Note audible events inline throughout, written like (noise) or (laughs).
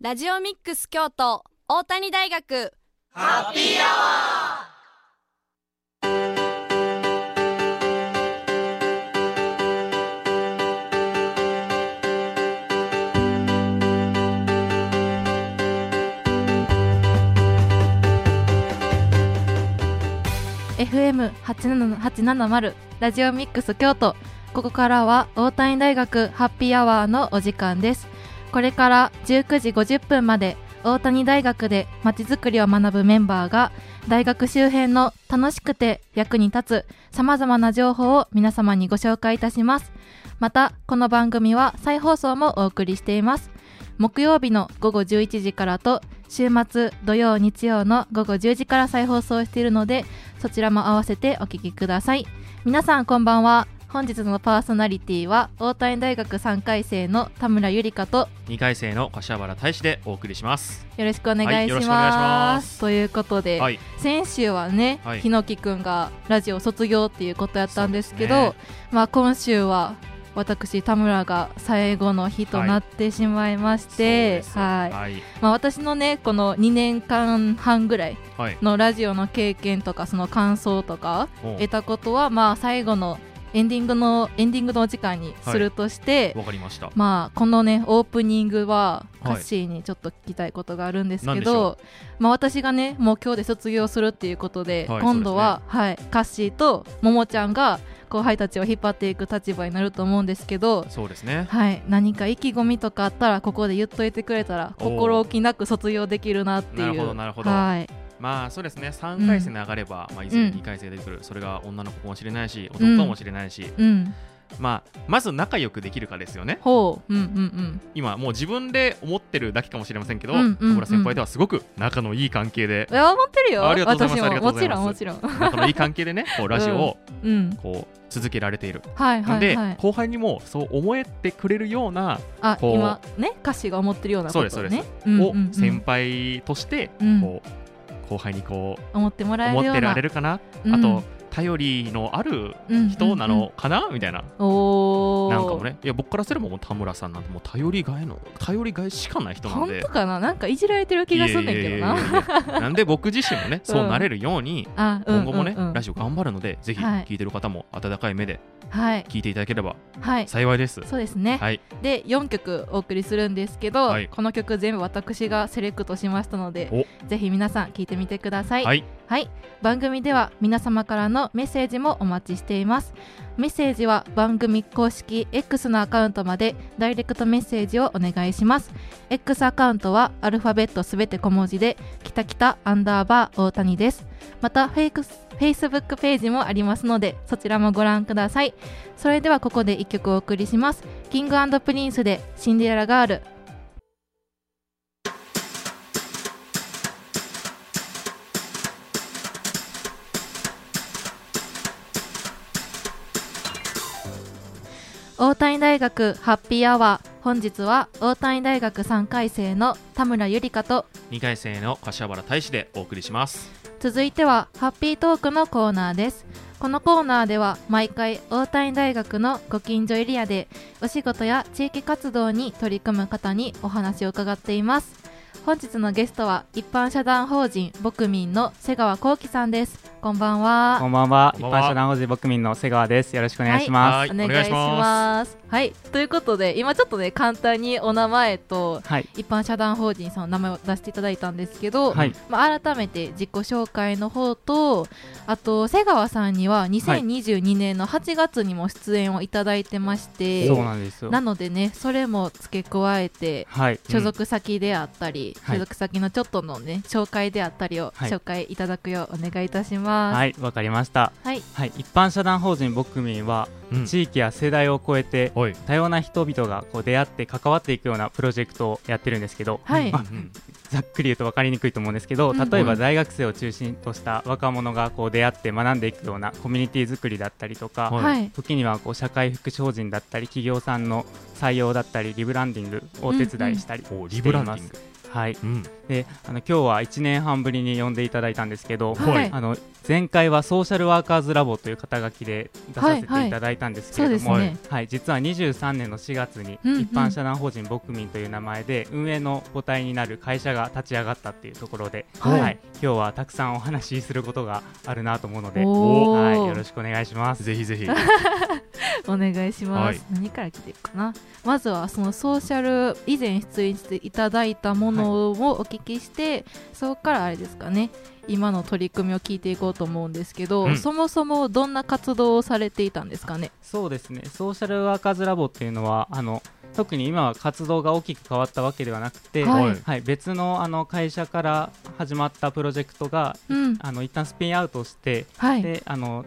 ラジオミックス京都大谷大学。ハッピーアワー FM870 ラジオミックス京都。ここからは大谷大学ハッピーアワーのお時間です。これから19時50分まで大谷大学でまちづくりを学ぶメンバーが大学周辺の楽しくて役に立つ様々な情報を皆様にご紹介いたします。またこの番組は再放送もお送りしています。木曜日の午後11時からと週末土曜日曜の午後10時から再放送しているのでそちらも合わせてお聞きください。皆さんこんばんは。本日のパーソナリティは大谷大学3回生の田村ゆりかと2回生の柏原大志でお送りします。よろしくお願いします,、ということで、はい。先週はね、はい。ひのきくんがラジオ卒業っていうことやったんですけどそうでまあ今週は私田村が最後の日となってしまいまして、はい。はい。まあ、私のねこの2年間半ぐらいはい。のラジオの経験とかその感想とかお得たことはまあ最後のエンディングのエンディングのお時間にするとして、わかりました。まあこのねオープニングははいカッシーにちょっと聞きたいことがあるんですけ何でしょど、まあ私がねもう今日で卒業するっていうことで、はい今度は、はいカッシーとももちゃんが後輩たちを引っ張っていく立場になると思うんですけど。そうですね。はい、何か意気込みとかあったらここで言っといてくれたら心置きなく卒業できるなっていう。なるほどなるほど。はい、まあそうですね。3回生に上がれば、まあ、いずれうん。2回生で出てくる、それが女の子かもしれないし男かもしれないし、うん、まあまず仲良くできるかですよね。ほう。うんうんうん。今もう自分で思ってるだけかもしれませんけど、うんうんうん。田村先輩とはすごく仲のいい関係で。いや思ってるよ。ありがとうございます。も。もちろんもちろん。仲のいい関係でねこうラジオをうん。こう続けられている、はいはいはい。後輩にもそう思えてくれるような、あこう今ね歌詞が思ってるようなことそうですそうです。をうんうんうん。先輩として、うん。こう後輩にこ思ってもうらえるような。思ってられるかな、うん。あと頼りのある人なのかな、みたいな。なんかもね。いや僕からすればもう田村さんなんてもう頼りがいの頼りがいしかない人なんで。本当かな？なんかいじられてる気がすんねんけどな。なんで僕自身もね、そうなれるようにあ今後もね、うん。うんうんラジオ頑張るのでぜひはい。聞いてる方も温かい目ではい。聞いていただければはい。幸いです、そうですね、はい。で4曲お送りするんですけど、はい。この曲全部私がセレクトしましたのでぜひ皆さん聞いてみてくださいはい、番組では皆様からのメッセージもお待ちしています。メッセージは番組公式 X のアカウントまでダイレクトメッセージをお願いします。X アカウントはアルファベットすべて小文字できたきたアンダーバー大谷です。またフェイクス Facebook ページもありますのでそちらもご覧ください。それではここで1曲お送りします。 King & Prince で Cinderella Girl。大谷大学ハッピーアワー本日は大谷大学3回生の田村ゆりかと2回生の柏原大志でお送りします。続いてはハッピートークのコーナーです。このコーナーでは毎回大谷大学のご近所エリアでお仕事や地域活動に取り組む方にお話を伺っています本日のゲストは一般社団法人牧民の瀬川幸喜さんですこんばんはこんばんは。一般社団法人牧民の瀬川です。よろしくお願いします。はいお願いしますはいということで今ちょっとね簡単にお名前とはい。一般社団法人さんの名前を出していただいたんですけど、はい。まあ、改めて自己紹介の方とあと瀬川さんには2022年の8月にも出演をいただいてまして、そうなんですよ。なのでねそれも付け加えてはい。所属先であったり、はい所属先のちょっとのね紹介であったりをはい。紹介いただくようお願いいたします。はい。わかりました。はい、はい。一般社団法人牧民は、うん。地域や世代を超えて、多様な人々がこう出会って関わっていくようなプロジェクトをやってるんですけど、はい。あざっくり言うと分かりにくいと思うんですけど、うん例えば大学生を中心とした若者がこう出会って学んでいくようなコミュニティ作りだったりとか、はい。はい、時にはこう社会福祉法人だったり企業さんの採用だったりリブランディングをお手伝いしたりしています、おリブランディングはい。うん。であの今日は1年半ぶりに呼んでいただいたんですけど、はい。あの前回はソーシャルワーカーズラボという肩書きで出させていただいたんですけれども、そうですね。はい、実は23年の4月に一般社団法人ボクミンという名前で運営の母体になる会社が立ち上がったっていうところで、はい。今日はたくさんお話しすることがあるなと思うので、はい、よろしくお願いします。ぜひぜひ (laughs) (laughs) お願いします、はい。何から来てるかな。まずはそのソーシャル以前出演していただいたものをお聞きして、そこからあれですかね。今の取り組みを聞いていこうと思うんですけど、うん。そもそもどんな活動をされていたんですかね。そうですね。ソーシャルワーカーズラボっていうのはあの特に今は活動が大きく変わったわけではなくて、はい。はい、別のあの会社から始まったプロジェクトがうん。あの一旦スピンアウトして、はい。であの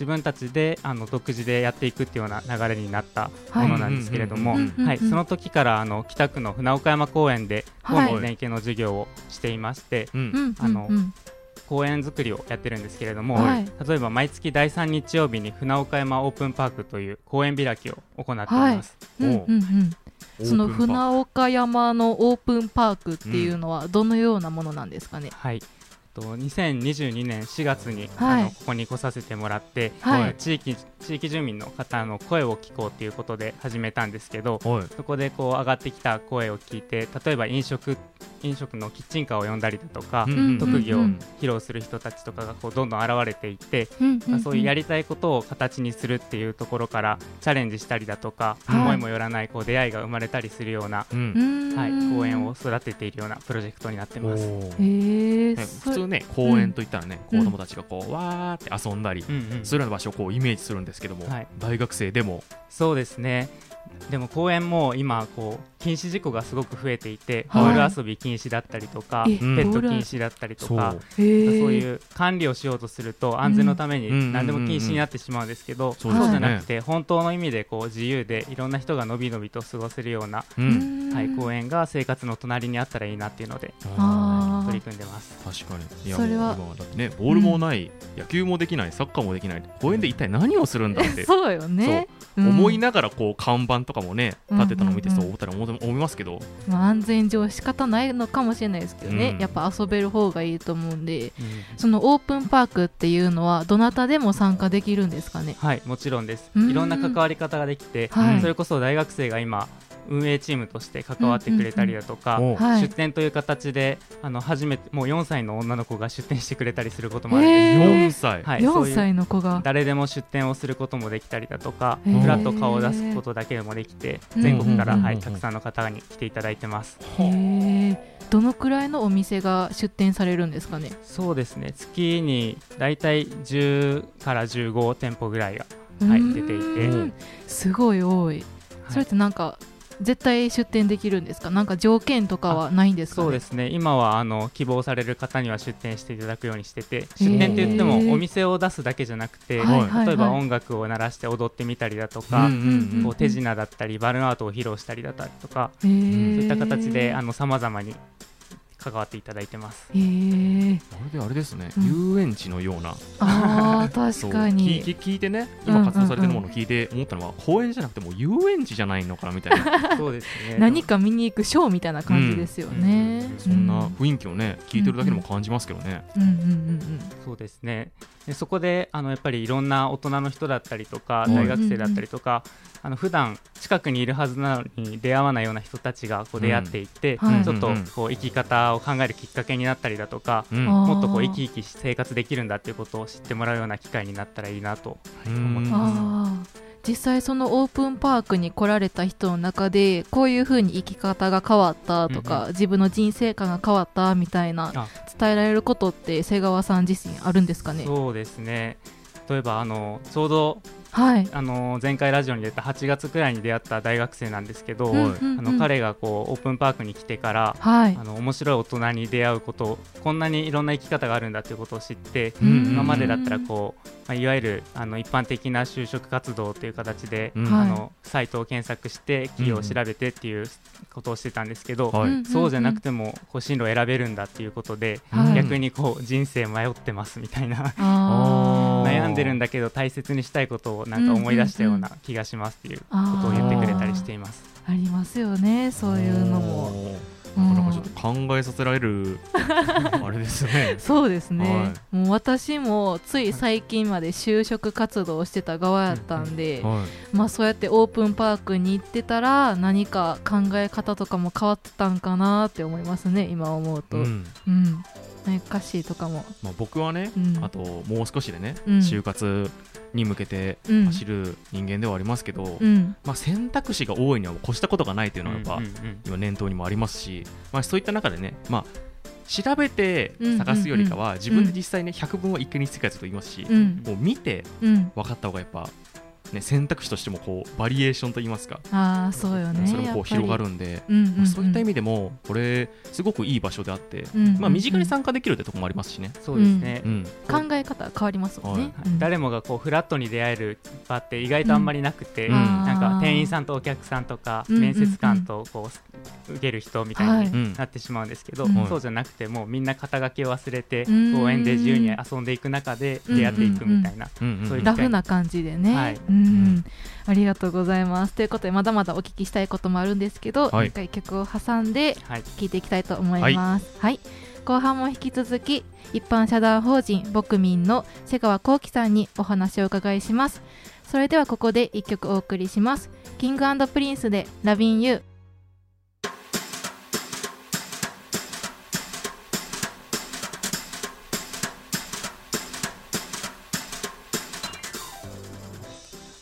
自分たちであの独自でやっていくっていうような流れになったはい。ものなんですけれども、うんうんうんはい、その時からあの北区の船岡山公園ではい。公務連携の授業をしていまして、うんうんあのうん。うん公園作りをやってるんですけれども、はい。例えば毎月第3日曜日に船岡山オープンパークという公園開きを行っています。う。んうんうん。その船岡山のオープンパークっていうのはどのようなものなんですかね、はい。えっと2022年4月に、はい。あのここに来させてもらって、はい。地域地域住民の方の声を聞こうということで始めたんですけどはい。そこでこう上がってきた声を聞いて例えば飲食飲食のキッチンカーを呼んだりだとか、うんうん特技をうん披露する人たちとかがこうどんどん現れていって、うんうんそういうやりたいことを形にするっていうところからチャレンジしたりだとか、はい。思いもよらないこう出会いが生まれたりするような、うん。うんはい、公園を育てているようなプロジェクトになってます。通ね公園といったらね、子供たちがこうわーって遊んだり、うんうん。そういうような場所をこうイメージするんですけども、はい。大学生でも。そうですね。でも公園も今こう禁止事項がすごく増えていて、はい。ボール遊び禁止だったりとかえペうんット禁止だったりとかそういう管理をしようとすると安全のためうんに何でも禁止になってしまうんですけど、そうじゃなくて本当の意味でこう自由でいろんな人がのびのびと過ごせるような、ううん。んはい、公園が生活の隣にあったらいいなっていうので。あ取り組んでます。確かに。いやそれはもう今だってねボールもない、野球もできないサッカーもできない公園で一体何をするんだって。(laughs) そうよね。う。ん。思いながらこう看板とかもね立てたのを見てそう思ったら思思いますけど、まあ、安全上仕方ないのかもしれないですけどね、うん。やっぱ遊べる方がいいと思うんで。うん。そのオープンパークっていうのはどなたでも参加できるんですかね？はい、もちろんです。うん。いろんな関わり方ができて、はい。それこそ大学生が今運営チームとして関わってくれたりだとか、出店という形であの初めてもう4歳の女の子が出店してくれたりすることもあるんですけど、へー。4歳、はい、そう4いう歳の子が誰でも出店をすることもできたりだとか、ふらっと顔を出すことだけでもできて、うん全国から、うんはい、たくさんの方に来ていただいてます。どのくらいのお店が出店されるんですかね？そうですね。月にだいたい10から15店舗ぐらいが、はい、うん出ていて、うん。すごい多い。それってなんか絶対出店できるんですか？なんか条件とかはないんですか、ね、そうですね。今はあの希望される方には出店していただくようにしてて出店って言ってもお店を出すだけじゃなくて、例えば音楽を鳴らして踊ってみたりだとか、こう手品だったりバルーンアートを披露したりだったりとか、そういった形であの様々に関わっていただいてます。へえまるであれですね、うん。遊園地のような。あー (laughs) そう確かに。聞い聞いてね今活動されてるものを聞いて思ったのは、公園じゃなくてもう遊園地じゃないのかなみたいな。(laughs) そうですね。何か見に行くショーみたいな感じですよね、そんな雰囲気をね聞いてるだけでも感じますけどね、うんうんうん。そうですねでそこであのやっぱりいろんな大人の人だったりとかはい大学生だったりとか、あの普段近くにいるはずなのに出会わないような人たちがこう出会っていって、うんはい。ちょっとうんうんこう生き方を考えるきっかけになったりだとか、うん。もっとこう生き生き生活できるんだっていうことを知ってもらうような機会になったらいいなとうん思ってうん。あー実際そのオープンパークに来られた人の中でこういう風に生き方が変わったとか、うん自分の人生観が変わったみたいなあ。伝えられることって瀬川さん自身あるんですかね？そうですね。例えばあのちょうどはい。あの前回ラジオに出た8月くらいに出会った大学生なんですけど、うんうんうん。あの彼がこうオープンパークに来てからはい。あの面白い大人に出会うことこんなにいろんな生き方があるんだっていうことを知って、うん今までだったらこう、まあ、いわゆるあの一般的な就職活動という形で、うん。はい。あのサイトを検索して企業を調べてっていうことをしてたんですけど、はいんそうじゃなくてもこう進路を選べるんだっていうことで、はい。逆にこう人生迷ってますみたいな。(laughs) 悩んでるんだけど大切にしたいことをなんか思い出したような気がしますっていうことを言ってくれたりしています。ありますよねそういうのも。なかなかちょっと考えさせられる (laughs) あれですね。そうですね、はもう私もつい最近まで就職活動をしてた側やったんで、はまあそうやってオープンパークに行ってたら何か考え方とかも変わってたんかなって思いますね今思うい、と、ううん。んね歌詞とかも、まあ、僕はね、うん。あともう少しでね、うん。就活に向けてうん。走る人間ではありますけど、うん。まあ、選択肢が多いには越したことがないというのはやっぱ、今念頭にもありますし、まあ、そういった中でね、まあ、調べてうん探すよりかは、自分で実際ね100分は一見につくやつと言いますし、うん。もう見てうん。分かった方がやっぱ、ね、選択肢としてもこうバリエーションと言いますか、ああそうよねそれもこう広がるんで、うんうんうん。まあ、そういった意味でもこれすごくいい場所であって、うんうんうん。まあ、身近に参加できるってところもありますしね。そうですね、うん。考え方変わりますもんね、はいうん。誰もがこうフラットに出会える場って意外とあんまりなくて、うん。なんか店員んさんとお客さんとか、うん面接官とこう受ける人みたいはい。にうんなってしまうんですけど、うん。そうじゃなくてもうみんな肩書きを忘れてうん。公園で自由に遊んでいく中で出会っていくみたいな、うん。うん。そういうラフな感じでね、はいありがとうございますということでまだまだお聞きしたいこともあるんですけど、はい一回曲を挟んではい、聞いていきたいと思います。はい、後半も引き続き一般社団法人僕民の瀬川幸喜さんにお話をお伺いします。それではここで一曲お送りします。 King & Prince で Lovin' you。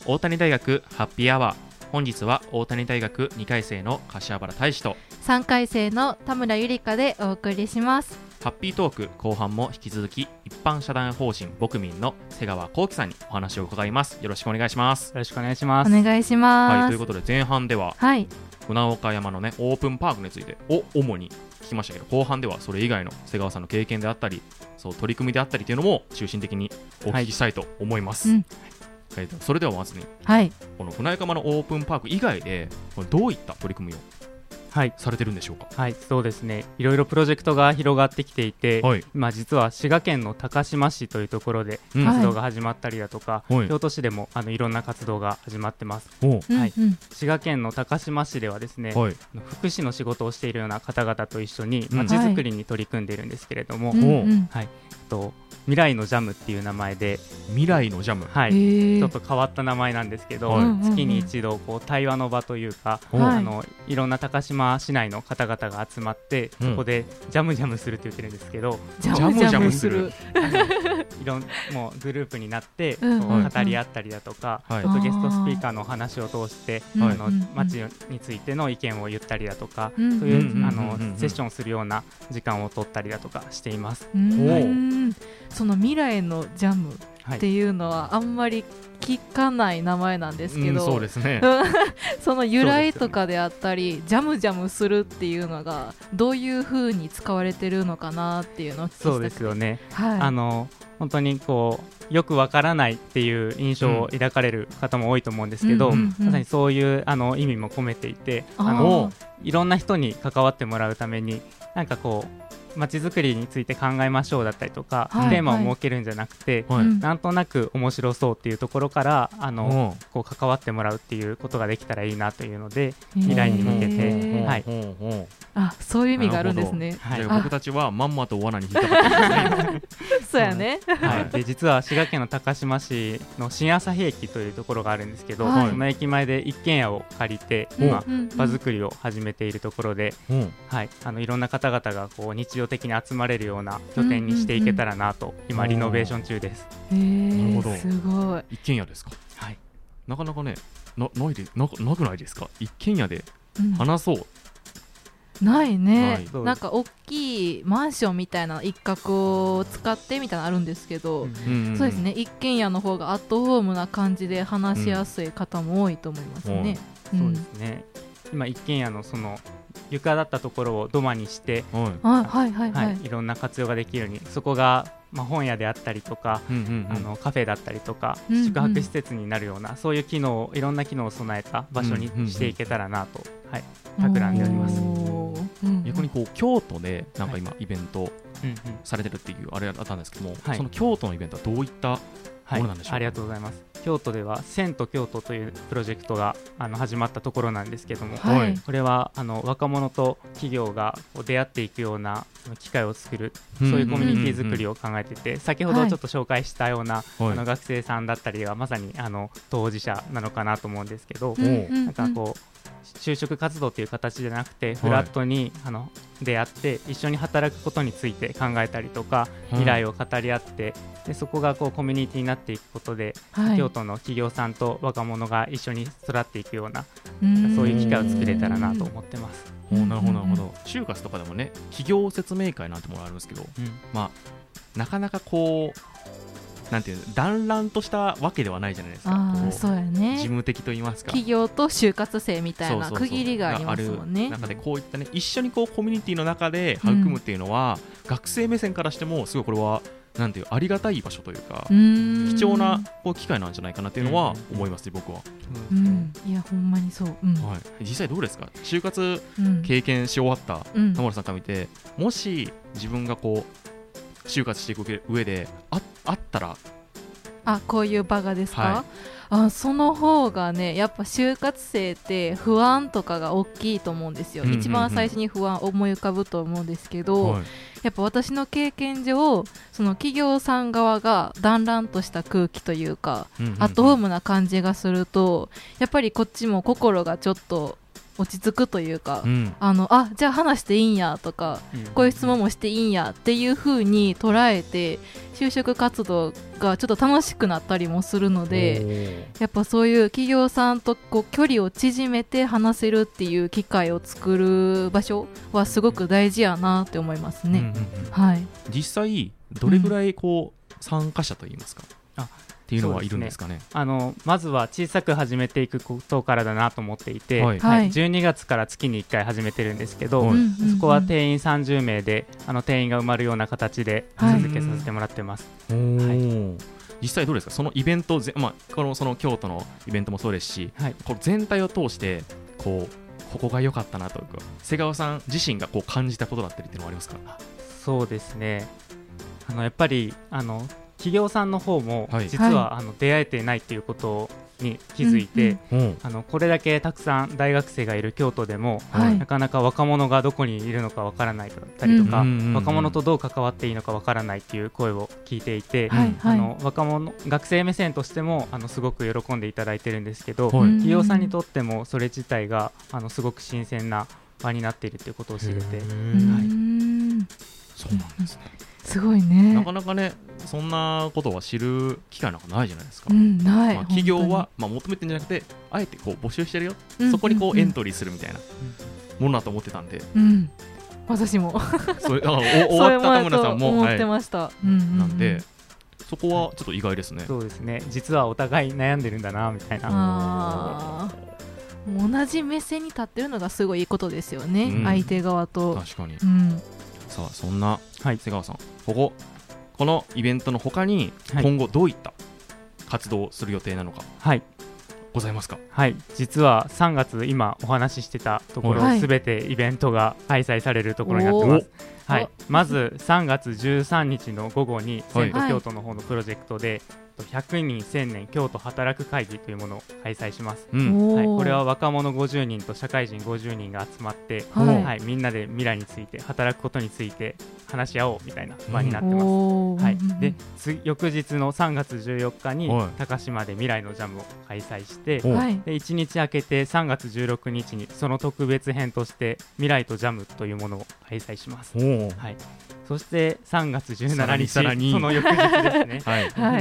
大谷大学ハッピーアワー本日は大谷大学2回生の柏原大志と3回生の田村ゆりかでお送りします。ハッピートーク後半も引き続き一般社団法人牧民の瀬川幸喜さんにお話を伺います。よろしくお願いします。よろしくお願いします。お願いします。はいということで前半でははい、船岡山のねオープンパークについてを主に聞きましたけど後半ではそれ以外の瀬川さんの経験であったりそう取り組みであったりというのも中心的にお聞きしたいと思います、うんえーそれではまずにはい、この船岡山のオープンパーク以外でこれどういった取り組みをはい、されてるんでしょうかはい、そうですね。いろいろプロジェクトが広がってきていて、はい今実は滋賀県の高島市というところで活動が始まったりだとか、はい京都市でもあのいろんな活動が始まってます。はい滋賀県の高島市ではですね、はい福祉の仕事をしているような方々と一緒にまちづくりに取り組んでいるんですけれども、うんうんと未来のジャムっていう名前で、未来のジャム。はい、ちょっと変わった名前なんですけど、はい月に一度こう対話の場というか、あのいろんな高島市内の方々が集まって、うん。そこでジャムジャムするって言ってるんですけど、ジャムジャムする。いろんもうグループになって、語り合ったりだとか、はい。ちょっとゲストスピーカーのお話を通して、うんあのうん。うん街についての意見を言ったりだとか、うん。そういう、うんうんあのうんうん。セッションするような時間を取ったりだとかしています。その未来のジャムはい。っていうのはあんまり聞かない名前なんですけど、うんそうですね。(laughs) その由来とかであったり、ジャムジャムするっていうのがどういう風に使われてるのかなっていうのをそうですよね。はい、あの本当にこうよくわからないっていう印象を抱かれる方も多いと思うんですけど、まさにそういうあの意味も込めていて、あのいろんな人に関わってもらうためになんかこう街づくりについて考えましょうだったりとか、はい。テーマを設けるんじゃなくて、はい。うん。なんとなく面白そうっていうところからあのこう関わってもらうっていうことができたらいいなというので、未来に向けて。はい。あそういう意味があるんですね。はいじゃあ僕たちはまんまと罠に引っかかって (laughs) そうやね。はい、で実は滋賀県の高島市の新朝日駅というところがあるんですけど、はい。その駅前で一軒家を借りてうん。今、うんうん。場作りを始めているところで、うん。はい、あのいろんな方々がこう日常的に集まれるような拠点にしていけたらなと、今リノベーション中です。なるほど。すごい、一軒家ですか？はい、なかなかねなないでななくないですか？一軒家でうん。話そう。ないね、はい。なんか大きいマンションみたいな一角を使ってみたいなのあるんですけど、うんそうですね。一軒家の方がアットホームな感じで話しやすい方も多いと思いますね。ん。そうですね。今一軒家のその床だったところを土間にして、はい。いはいは。はい。い、いろんな活用ができるようにそこが、まあ、本屋であったりとか、うんうんうん。あのカフェだったりとか、うんうん。宿泊施設になるようなそういう機能いろんな機能を備えた場所にしていけたらなと、はい、企んでおります。逆にこう京都でなんか今イベントうんされてるっていうあれだったんですけども、はい。その京都のイベントはどういったはいものなんでしょうかありがとうございます。京都では「千と京都」というプロジェクトがあの始まったところなんですけども、はい。これはあの若者と企業が出会っていくような機会を作るそういうコミュニティ作りを考えてて先ほどちょっと紹介したような、はい。あの学生さんだったりがまさにあの当事者なのかなと思うんですけど、なんかこう就職活動という形じゃなくてフラットに、あの出会って一緒に働くことについて考えたりとか未来を語り合ってでそこがこうコミュニティになっていくことで、はい。京都の企業さんと若者が一緒に育っていくようなうん。そういう機会を作れたらなと思ってます。おなるほどなるほど。就活とかでもね企業説明会なんてものあるんですけどうん。まあなかなかこうなんていうの団らんとしたわけではないじゃないですか。そうやね。事務的と言いますか。企業と就活生みたいな区切りがありますもんね。中でこういったね一緒にこうコミュニティの中で育むっていうのは、学生目線からしてもすごいこれはなんていうありがたい場所というか、貴貴重なこう機会なんじゃないかなっていうのはうん。思いますね、僕は、うん。いやほんまにそう。うん。はい、実際どうですか？就活うん。経験し終わったうん。田村さんから見てもし自分がこう就活していく上でああったらあこういう場がですか、はあその方がねやっぱ就活生って不安とかが大きいと思うんですよ、うんうんうん。一番最初に不安思い浮かぶと思うんですけど、はい。やっぱ私の経験上その企業さん側がだんらんとした空気というか、うんうんうん。アットホームな感じがするとやっぱりこっちも心がちょっと落ち着くというか、うん。あのあじゃあ話していいんやとかこういう質問もしていいんやっていう風に捉えて就職活動がちょっと楽しくなったりもするのでやっぱそういう企業さんとこう距離を縮めて話せるっていう機会を作る場所はすごく大事やなって思いますね。うんうんうん。はい、実際どれぐらいこう参加者といいますか、あっていうのはいるんですかね。あのまずは小さく始めていくことからだなと思っていて、はい。はい。12月から月に1回始めてるんですけど、はいそこは定員30名であの定員が埋まるような形ではい。続けさせてもらってます。おー。実際どうですか？そのイベントぜ、まあ、このその京都のイベントもそうですし、はい。こう全体を通してこうここが良かったなというか瀬川さん自身がこう感じたことだったりっていうのはありますか？そうですね。あのやっぱりあの企業さんの方もはい。実は、あの出会えてないっていうことに気づいて、うんうん。あのこれだけたくさん大学生がいる京都でも、はい。なかなか若者がどこにいるのかわからないだったりとか、若者とどう関わっていいのかわからないっていう声を聞いていて、はいはい。あの若者学生目線としてもあのすごく喜んでいただいてるんですけど、はい。企業さんにとってもそれ自体があのすごく新鮮な場になっているということを知れて。うへーん。そうなんですね、すごいね。なかなかねそんなことは知る機会なんかないじゃないですか、うんない、まあ、企業は、まあ、求めてるんじゃなくてあえてこう募集してるよ、うんそこにこうエントリーするみたいなものだと思ってたんで、うん。私も。(laughs) それだからお (laughs) 終わった田村さんも思ってはいました、うんうんうん。なんでそこはちょっと意外ですね、そうですね。実はお互い悩んでるんだなみたいな。同じ目線に立ってるのがすごいいいことですよね、うん。相手側と、確かに。うん、さあそんなはい。瀬川さん。こここのイベントの他にはい。今後どういった活動をする予定なのか。はい。ございますか、はい。実は3月今お話ししてたところはい。すべてイベントが開催されるところになってます、はい。お、まず3月13日の午後にはい。京都の方のプロジェクトで、100人1000年京都働く会議というものを開催します、うん。はい、これは若者50人と社会人50人が集まって、はい。はい、みんなで未来について働くことについて話し合おうみたいな場になってます、はい。でつ翌日の3月14日にはい。高島で未来のジャムを開催して、おはい。で1日空けて3月16日にその特別編として未来とジャムというものを開催します、はい、そして3月さら17日にさらに。その翌日ですね。(laughs) はい。はい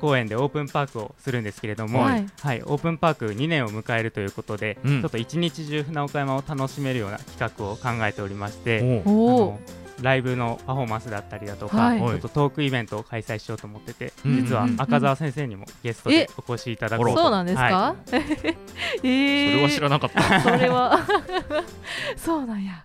公園でオープンパークをするんですけれども、ははいいオープンパーク2年を迎えるということで、うん。ちょっと一日中船岡山を楽しめるような企画を考えておりまして、ライブのパフォーマンスだったりだとか、はい。ちょっとトークイベントを開催しようと思ってて、うん。実は赤澤先生にもゲストでお越しいただこうと。そうなんですか、は (laughs) えそー、れは知らなかった、(laughs) それは。(laughs) そうなんや。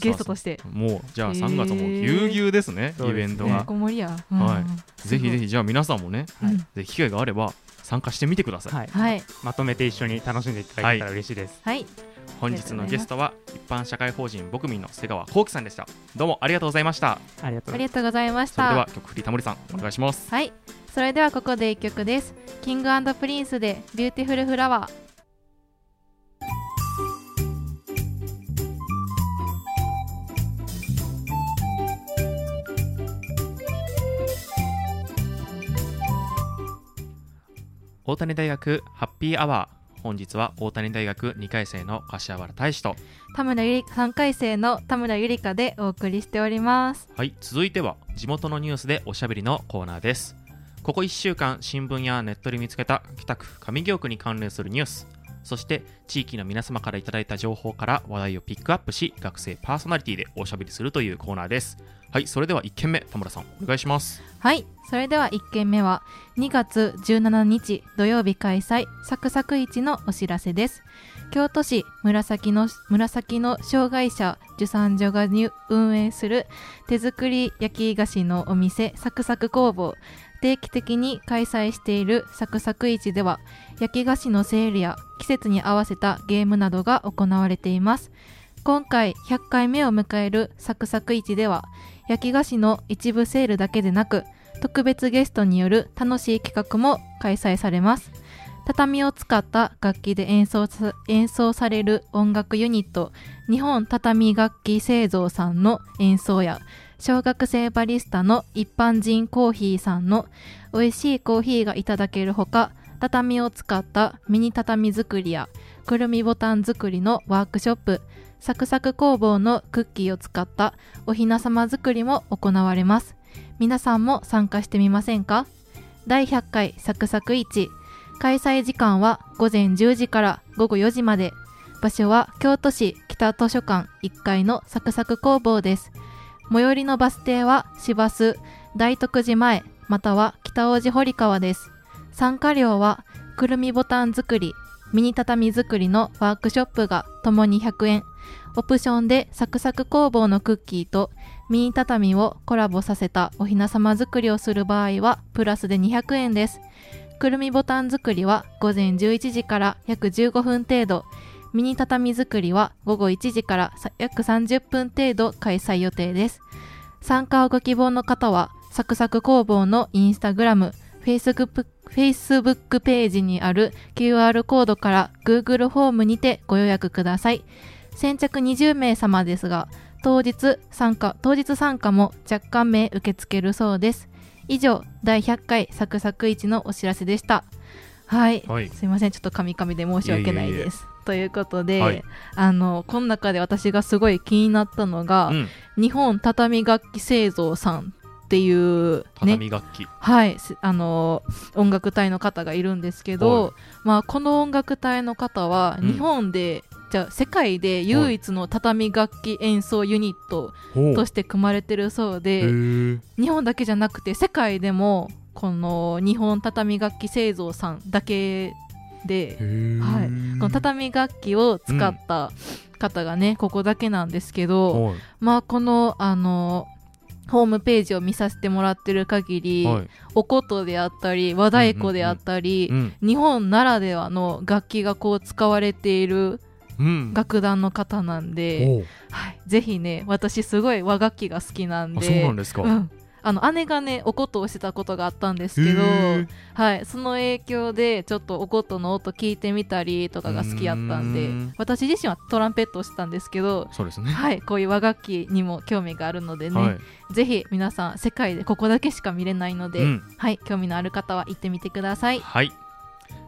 ゲストとして。もうじゃあへー。3月はもうぎゅうぎゅうですね、そうですね。イベントが、こもりや、はい。ぜひぜひじゃあ皆さんもね、うん。ぜひ機会があれば参加してみてください、はい。はい。まとめて一緒に楽しんでいただけたら嬉しいです、はい本日のゲストは一般社会法人僕民の瀬川幸喜さんでした。どうもありがとうございました。ありがとうございましそれではた曲振りタモリさんお願いします。はい。それではここで一曲です。 King & Prince で Beautiful Flower。大谷大学ハッピーアワー本日は大谷大学2回生の柏原大志と田村ゆり3回生の田村ゆりかでお送りしております。はい続いては地元のニュースでおしゃべりのコーナーです。ここ1週間新聞やネットで見つけた北区上京区に関連するニュースそして地域の皆様からいただいた情報から話題をピックアップし学生パーソナリティでおしゃべりするというコーナーです。はいそれでは1件目田村さんお願いします。はいそれでは1件目は2月17日土曜日開催サクサク市のお知らせです。京都市紫の紫の障害者受産所が運営する手作り焼き菓子のお店サクサク工房。定期的に開催しているサクサク市では焼き菓子のセールや季節に合わせたゲームなどが行われています。今回100回目を迎えるサクサク市では焼き菓子の一部セールだけでなく特別ゲストによる楽しい企画も開催されます。畳を使った楽器で演奏さ演奏される音楽ユニット日本畳楽器製造さんの演奏や小学生バリスタの一般人コーヒーさんの美味しいコーヒーがいただけるほか畳を使ったミニ畳作りやくるみボタン作りのワークショップ。サクサク工房のクッキーを使ったおひな様作りも行われます。皆さんも参加してみませんか？第100回サクサク市開催時間は午前10時から午後4時まで。場所は京都市北図書館1階のサクサク工房です。最寄りのバス停は市バス大徳寺前または北大路堀川です。参加料はくるみボタン作りミニ畳作りのワークショップがともに100円。オプションでサクサク工房のクッキーとミニ畳をコラボさせたおひな様作りをする場合はプラスで200円です。くるみボタン作りは午前11時から約15分程度。ミニ畳作りは午後1時から約30分程度開催予定です参加をご希望の方はサクサク工房のインスタグラム、フェイスブック、フェイスブックページにある QR コードから Google フォームにてご予約ください。先着20名様ですが、当日参加、当日参加も若干名受け付けるそうです。以上、第100回サクサク市のお知らせでした。はい、はい、すいません、ちょっとカミカミで申し訳ないです。ということで、はい、あのこの中で私がすごい気になったのが、うん、日本畳楽器製造さんっていう、ね、畳楽器。はい。あの音楽隊の方がいるんですけど、まあ、この音楽隊の方は日本で、うん、じゃ世界で唯一の畳楽器演奏ユニットとして組まれてるそうで日本だけじゃなくて世界でもこの日本畳楽器製造さんだけで、はい、この畳楽器を使った方がね、うん、ここだけなんですけど、まあこのあのホームページを見させてもらってる限り、はい、お琴であったり和太鼓であったり、うんうんうん、日本ならではの楽器がこう使われている楽団の方なんで、う。ん、はい、ぜひね私すごい和楽器が好きなんでそうなんですか、うん、あの姉がねお琴をしてたことがあったんですけど、はい、その影響でちょっとお琴の音聞いてみたりとかが好きやったんで私自身はトランペットをしてたんですけどそうですね、はい、こういう和楽器にも興味があるのでね、はい、ぜひ皆さん世界でここだけしか見れないので、うん、はい、興味のある方は行ってみてください。はい。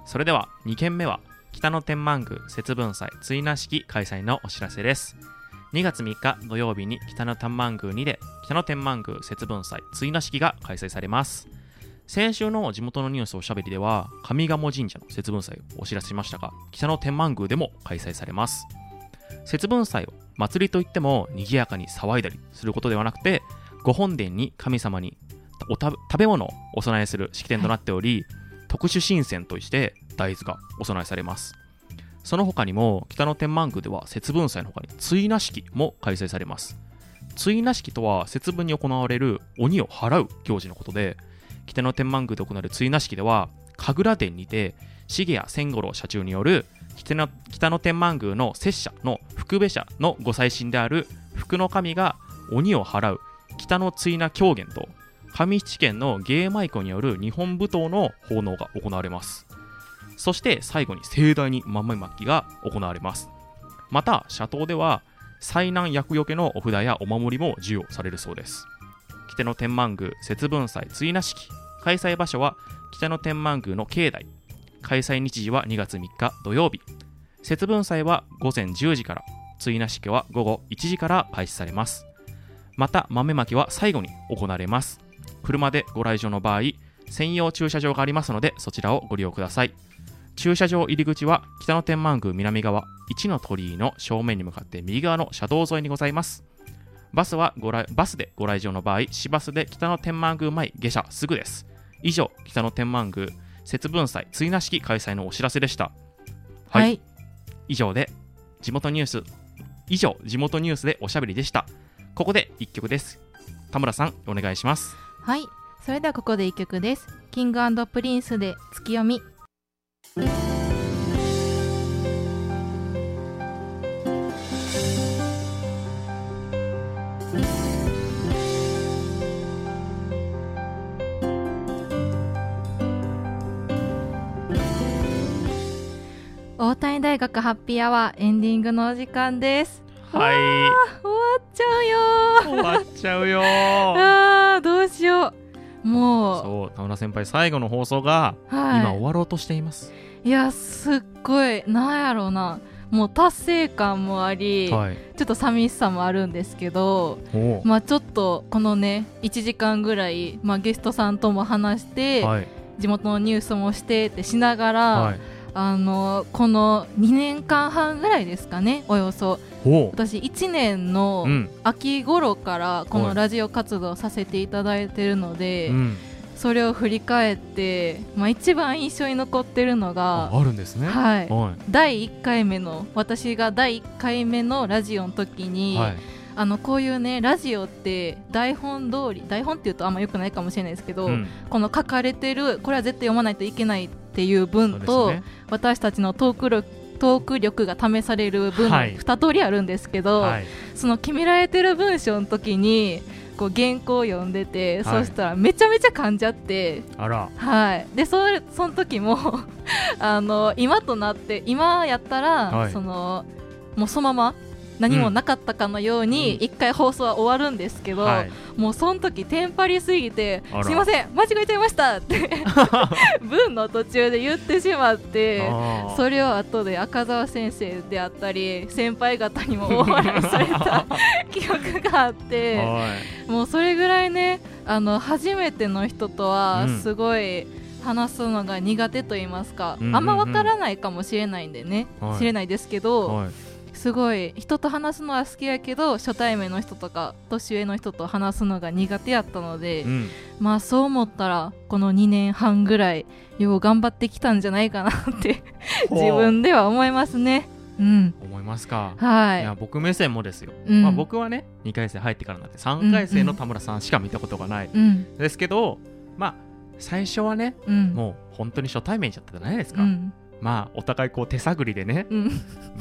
それでは2件目は北野天満宮節分祭追な式開催のお知らせです2月3日土曜日に北野天満宮にで北野天満宮節分祭追な式が開催されます。先週の地元のニュースおしゃべりでは上賀茂神社の節分祭をお知らせしましたが北野天満宮でも開催されます。節分祭を祭りといっても賑やかに騒いだりすることではなくてご本殿に神様にお食べ物をお供えする式典となっており、はい、特殊神仙として大豆がお供えされます。その他にも北野天満宮では節分祭の他に追な式も開催されます。追な式とは節分に行われる鬼を払う行事のことで北野天満宮で行われる追な式では神楽殿にて重谷千五郎社長による北野北野天満宮の摂社の福部社のご祭神である福の神が鬼を払う北の追な狂言と上七軒の芸舞妓による日本舞踏の奉納が行われます。そして最後に盛大に豆まきが行われます。また社頭では災難厄除けのお札やお守りも授与されるそうです。北野天満宮節分祭追な式開催場所は北野天満宮の境内。開催日時は2月3日土曜日。節分祭は午前10時から。追な式は午後1時から開始されます。また豆まきは最後に行われます。車でご来場の場合専用駐車場がありますのでそちらをご利用ください。駐車場入り口は北野天満宮南側1の鳥居の正面に向かって右側の車道沿いにございます。バスはご来バスでご来場の場合市バスで北野天満宮前下車すぐです。以上北野天満宮節分祭追儺式開催のお知らせでした。はい、はい。以上で地元ニュース以上地元ニュースでおしゃべりでした。ここで1曲です。田村さんお願いします。はい。それではここで一曲です。 King & Prince でツキヨミ大谷大学ハッピーアワーエンディングのお時間です。はい。終わっちゃうよ。終わっちゃうよ。(laughs) あーどうしよう。もそう田村先輩最後の放送がうはい。今終わろうとしています、いやすっごいなんやろうな。もう達成感もあり、はい。ちょっと寂しさもあるんですけどおまあちょっとこのね1時間ぐらい、まあ、ゲストさんとも話して、はい。地元のニュースもしてってしながら、はい。あのこの2年間半ぐらいですかねおよそ。私1年のうん。秋頃からこはい。のラジオ活動させていただいてるので、うんそれを振り返って、まあ、一番印象に残ってるのがああるんですね。はい。は第1回目の私が第1回目のラジオの時いに、はい。あのこういうねラジオって台本通り台本っていうとあんま良くないかもしれないですけど、うん。この書かれてるこれは絶対読まないといけないっていう文と、ね。私たちのトーク力トーク力が試される文のはい。2通りあるんですけど、はい。その決められてる文章の時にこう原稿を読んでて、はい。そしたらめちゃめちゃ噛んじゃって。あら。はい、でそれその時も (laughs) あの今となって今やったら、はい。そのもうそのまま何もなかったかのようにうん。一回放送は終わるんですけど、はい。もうその時テンパりすぎてすいません間違えちゃいましたって (laughs) 文の途中で言ってしまってそれを後で赤澤先生であったり先輩方にも大笑いされた (laughs) 記憶があって。はい。もうそれぐらいねあの初めての人とはうん。すごい話すのが苦手と言いますか、うんうんうん。あんま分からないかもしれないんでね、はい。知れないですけど、はいすごい人と話すのは好きやけど初対面の人とか年上の人と話すのが苦手やったので、うん。まあそう思ったらこの2年半ぐらいよう頑張ってきたんじゃないかなって自分では思いますね。うん、思いますか。はい。いや僕目線もですよ、うん。まあ、僕はね2回生入ってからなんて3回生の田村さんしか見たことがない、うん。ですけどまあ最初はねうん。もう本当に初対面じゃったじゃないですか、うんまあお互いこう手探りでねうん。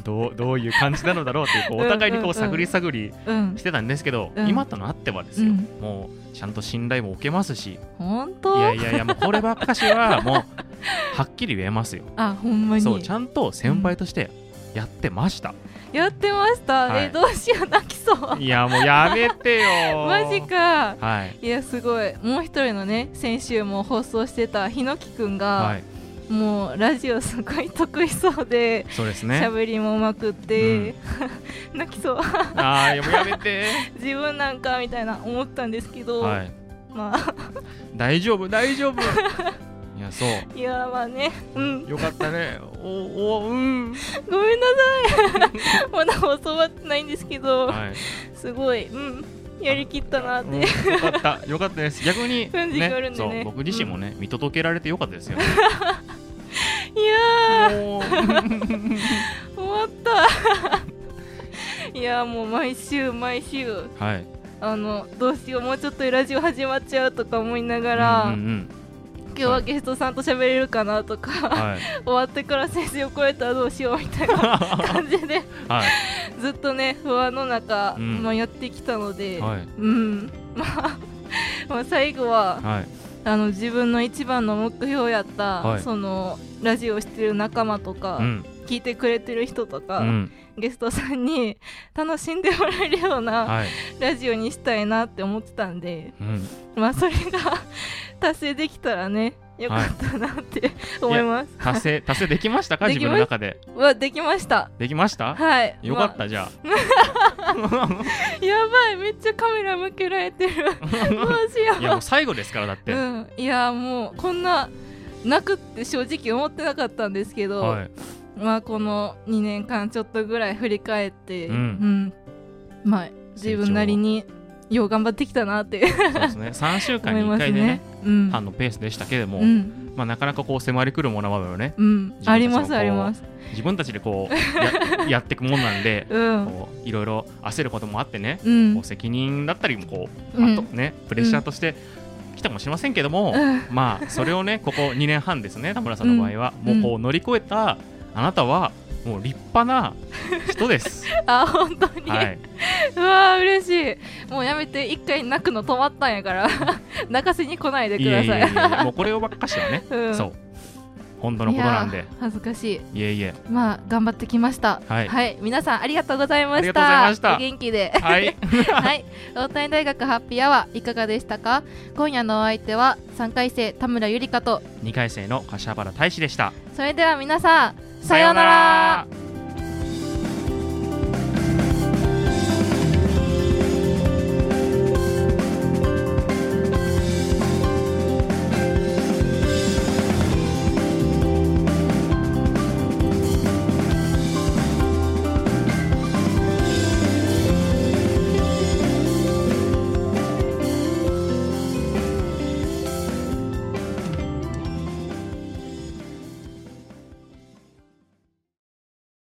どうどういう感じなのだろうっていうこうお互いにこう探り探りうん。してたんですけど、うん。今となってはですよ、うん。もうちゃんと信頼も受けますし。本当？いやいやいやもうこればっかしはもう (laughs) はっきり言えますよ。あほんまに。そうちゃんと先輩としてやってました、やってました、はい。えどうしよう泣きそう。いやもうやめてよ。(laughs) マジか。はい。いやすごい。もう一人のね先週も放送してたひのきくんが、はいもうラジオすごい得意そうでそうですね。喋、りもうまくって、(laughs) 泣きそう。ああやめて。(laughs) 自分なんかみたいな思ったんですけど、はい。まあ。大丈夫大丈夫。(laughs) いやそう。いやまあね。うん。よかったね。おおうん。ごめんなさい。まだ放送終わってないんですけど、はい。すごい。うん。やりきったなって、うんよかった。よかったです。逆にねそう僕自身もね、見届けられてよかったですよ。いやもうー終わった。(laughs) いやもう毎週毎週。はい。あのどうしようもうちょっとでラジオ始まっちゃうとか思いながら、うんうん今日はゲストさんと喋れるかなとか、うんはい。(laughs) 終わってから先生怒られたらどうしようみたいな (laughs) 感じではい。ずっとね不安の中、うん。まあ、やってきたので、はい。うん。まあまあ最後ははい。あの自分の一番の目標やった、はい。そのラジオをしてる仲間とか、うん聞いてくれてる人とか、うんゲストさんに楽しんでもらえるようなはいラジオにしたいなって思ってたんで、うんまあそれが (laughs) 達成できたらねよかったなって思います。達成達成できましたか？自分の中ではできました。できました？はい。よかったじゃまあ (laughs) やばいめっちゃカメラ向けられてる。(laughs) どうしよあいやもう最後ですからだっう。てうん。いやもうこんな泣くって正直思ってなかったんですけど、はいまあこの2年間ちょっとぐらい振り返って、うんまあ自分なりによう頑張ってきたなってそうですね (laughs) 3週間に1思います回でねね。うん。半のペースでしたけれども、うん。まあ、なかなかこう迫り来るものはよねうん。ありますあります。自分たちでこうや (laughs) やっていくもんなんでいろいろ焦ることもあってね、うんこう。責任だったりもこう、うんあとねプレッシャーとして来たかもしれませんけども、うん。まあそれをねここ2年半ですね田村さんの場合は、うん。もうこう乗り越えたあなたはもう立派な人です。(laughs) あ本当に。はい、うわー嬉しい。もうやめて一回泣くの止まったんやから (laughs) 泣かせに来ないでください。いえいえもうこれをばっかしはね、うん。そう本当のことなんで。恥ずかしい。いえいえ。まあ頑張ってきました。はい。皆さんありがとうございました。ありがとうございました。お元気で。はい。(laughs) はい。大谷大学ハッピーアワーいかがでしたか？今夜のお相手は3回生田村ゆりかと。2回生の柏原大志でした。それでは皆さんさようなら